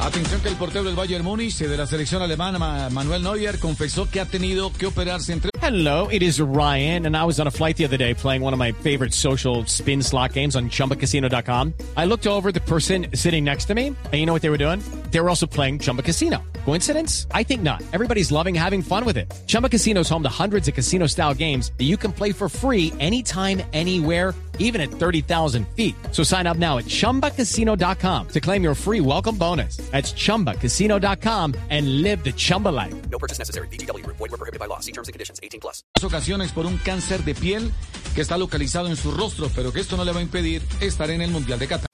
Atención que el portero del Bayern Múnich de la selección alemana Ma- Manuel Neuer confesó que ha tenido que operarse entre Hello, it is Ryan, and I was on a flight the other day playing one of my favorite social spin slot games on chumbacasino.com. I looked over the person sitting next to me, and you know what they were doing? They were also playing Chumba Casino. Coincidence? I think not. Everybody's loving having fun with it. Chumba Casino is home to hundreds of casino style games that you can play for free anytime, anywhere, even at 30,000 feet. So sign up now at chumbacasino.com to claim your free welcome bonus. That's chumbacasino.com and live the Chumba life. No purchase necessary. VGW Group. Void were prohibited by law. See terms and conditions. 18 plus. ocasiones por un cáncer de piel que está localizado en su rostro, pero que esto no le va a impedir estar en el Mundial de Qatar.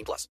18 plus.